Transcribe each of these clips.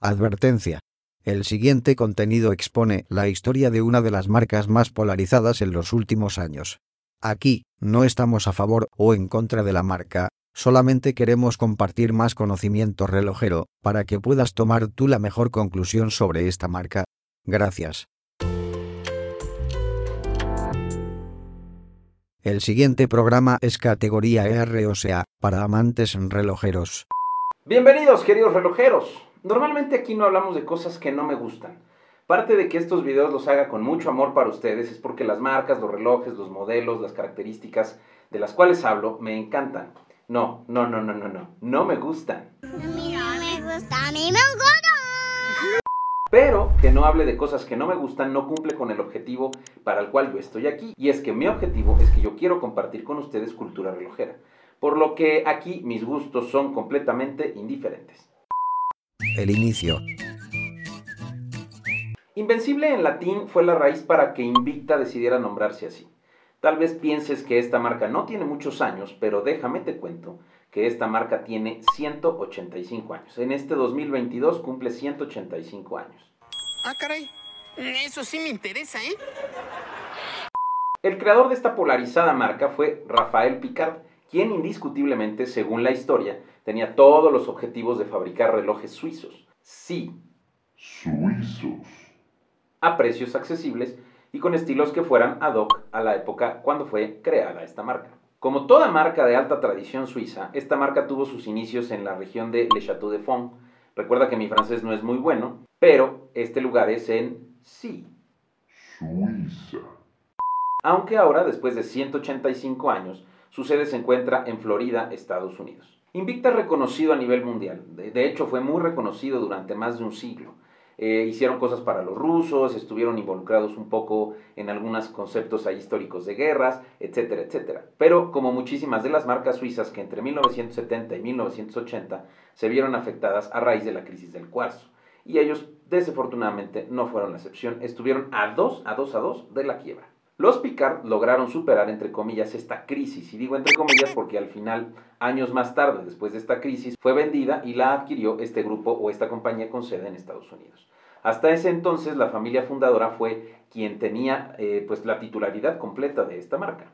Advertencia. El siguiente contenido expone la historia de una de las marcas más polarizadas en los últimos años. Aquí, no estamos a favor o en contra de la marca, solamente queremos compartir más conocimiento relojero, para que puedas tomar tú la mejor conclusión sobre esta marca. Gracias. El siguiente programa es categoría R o sea, para amantes relojeros. Bienvenidos queridos relojeros. Normalmente aquí no hablamos de cosas que no me gustan. Parte de que estos videos los haga con mucho amor para ustedes es porque las marcas, los relojes, los modelos, las características de las cuales hablo me encantan. No, no, no, no, no, no, no me gustan. No me gusta. Pero que no hable de cosas que no me gustan no cumple con el objetivo para el cual yo estoy aquí. Y es que mi objetivo es que yo quiero compartir con ustedes cultura relojera. Por lo que aquí mis gustos son completamente indiferentes. El inicio. Invencible en latín fue la raíz para que Invicta decidiera nombrarse así. Tal vez pienses que esta marca no tiene muchos años, pero déjame te cuento que esta marca tiene 185 años. En este 2022 cumple 185 años. Ah, caray. Eso sí me interesa, ¿eh? El creador de esta polarizada marca fue Rafael Picard, quien indiscutiblemente, según la historia, tenía todos los objetivos de fabricar relojes suizos. Sí, Suizos. a precios accesibles y con estilos que fueran ad hoc a la época cuando fue creada esta marca. Como toda marca de alta tradición suiza, esta marca tuvo sus inicios en la región de Le Château de Fonds. Recuerda que mi francés no es muy bueno, pero este lugar es en Sí. Suiza. Aunque ahora, después de 185 años, su sede se encuentra en Florida, Estados Unidos. Invicta es reconocido a nivel mundial. De, hecho, fue muy reconocido durante más de un siglo. Eh, hicieron cosas para los rusos, estuvieron involucrados un poco en algunos conceptos ahí históricos de guerras, etcétera, etcétera. Pero como muchísimas de las marcas suizas que entre 1970 y 1980 se vieron afectadas a raíz de la crisis del cuarzo. Y ellos, desafortunadamente, no fueron la excepción, estuvieron a dos, a dos, a dos de la quiebra. Los Picard lograron superar, entre comillas, esta crisis, y digo entre comillas porque al final, años más tarde, después de esta crisis, fue vendida y la adquirió este grupo o esta compañía con sede en Estados Unidos. Hasta ese entonces, la familia fundadora fue quien tenía eh, pues, la titularidad completa de esta marca.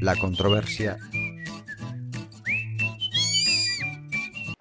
La controversia.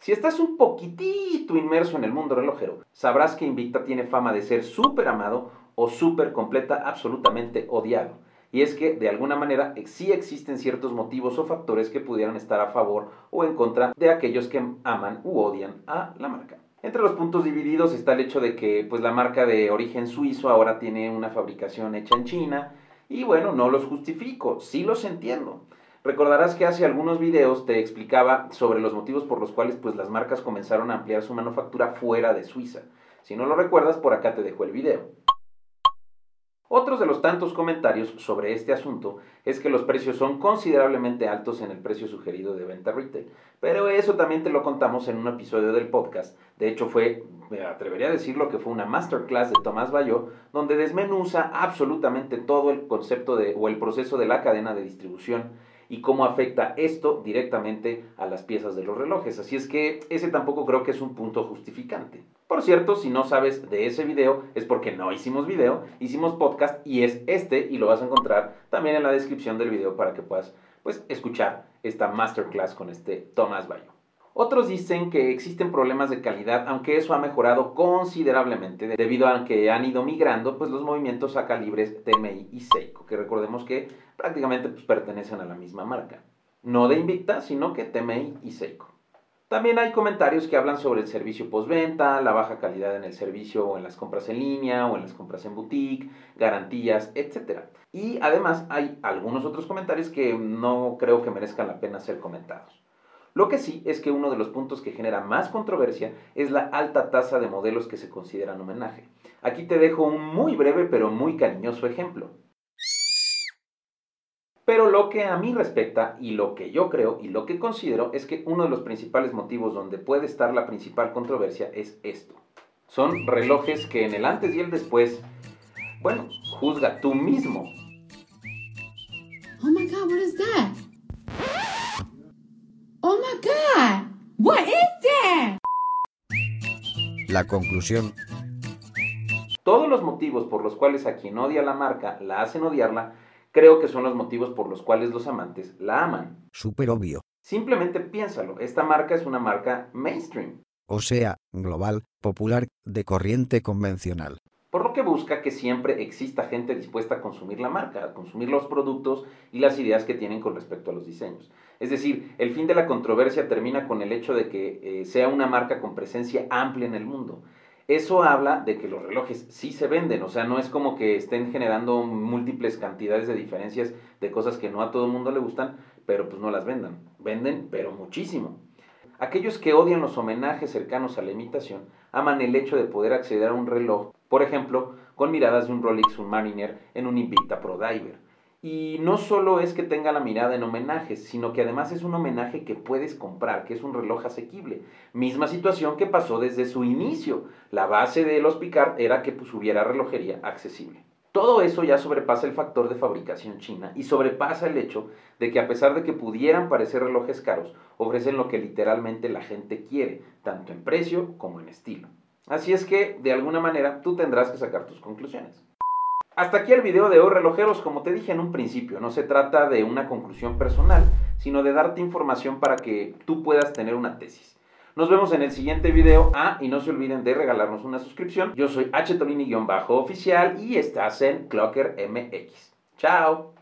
Si estás un poquitito inmerso en el mundo relojero, sabrás que Invicta tiene fama de ser súper amado o súper completa, absolutamente odiado. Y es que, de alguna manera, sí existen ciertos motivos o factores que pudieran estar a favor o en contra de aquellos que aman u odian a la marca. Entre los puntos divididos está el hecho de que pues, la marca de origen suizo ahora tiene una fabricación hecha en China. Y bueno, no los justifico, sí los entiendo. Recordarás que hace algunos videos te explicaba sobre los motivos por los cuales pues, las marcas comenzaron a ampliar su manufactura fuera de Suiza. Si no lo recuerdas, por acá te dejo el video. Otros de los tantos comentarios sobre este asunto es que los precios son considerablemente altos en el precio sugerido de venta retail, pero eso también te lo contamos en un episodio del podcast. De hecho fue, me atrevería a decirlo que fue una masterclass de Tomás Bayo, donde desmenuza absolutamente todo el concepto de, o el proceso de la cadena de distribución y cómo afecta esto directamente a las piezas de los relojes. Así es que ese tampoco creo que es un punto justificante. Por cierto, si no sabes de ese video es porque no hicimos video, hicimos podcast y es este y lo vas a encontrar también en la descripción del video para que puedas pues escuchar esta masterclass con este Tomás Bayo. Otros dicen que existen problemas de calidad, aunque eso ha mejorado considerablemente debido a que han ido migrando pues, los movimientos a calibres TMI y Seiko, que recordemos que prácticamente pues, pertenecen a la misma marca. No de Invicta, sino que TMI y Seiko. También hay comentarios que hablan sobre el servicio postventa, la baja calidad en el servicio o en las compras en línea o en las compras en boutique, garantías, etc. Y además hay algunos otros comentarios que no creo que merezcan la pena ser comentados. Lo que sí es que uno de los puntos que genera más controversia es la alta tasa de modelos que se consideran homenaje. Aquí te dejo un muy breve pero muy cariñoso ejemplo. Pero lo que a mí respecta y lo que yo creo y lo que considero es que uno de los principales motivos donde puede estar la principal controversia es esto. Son relojes que en el antes y el después, bueno, juzga tú mismo. Oh my god, what is that? Oh my god! What is that? La conclusión, Todos los motivos por los cuales a quien odia la marca la hacen odiarla, creo que son los motivos por los cuales los amantes la aman. súper obvio. Simplemente piénsalo, esta marca es una marca mainstream, O sea, global, popular, de corriente convencional. por lo que busca que siempre exista gente dispuesta a consumir la marca, a consumir los productos y las ideas que tienen con respecto a los diseños. Es decir, el fin de la controversia termina con el hecho de que eh, sea una marca con presencia amplia en el mundo. Eso habla de que los relojes sí se venden, o sea, no es como que estén generando múltiples cantidades de diferencias de cosas que no a todo el mundo le gustan, pero pues no las vendan. Venden, pero muchísimo. Aquellos que odian los homenajes cercanos a la imitación aman el hecho de poder acceder a un reloj, por ejemplo, con miradas de un Rolex Submariner en un Invicta Pro Diver. Y no solo es que tenga la mirada en homenajes, sino que además es un homenaje que puedes comprar, que es un reloj asequible. Misma situación que pasó desde su inicio. La base de los Picard era que pues, hubiera relojería accesible. Todo eso ya sobrepasa el factor de fabricación china y sobrepasa el hecho de que a pesar de que pudieran parecer relojes caros, ofrecen lo que literalmente la gente quiere, tanto en precio como en estilo. Así es que, de alguna manera, tú tendrás que sacar tus conclusiones. Hasta aquí el video de hoy, relojeros. Como te dije en un principio, no se trata de una conclusión personal, sino de darte información para que tú puedas tener una tesis. Nos vemos en el siguiente video. Ah, y no se olviden de regalarnos una suscripción. Yo soy htolini-oficial y estás en Clocker MX. Chao.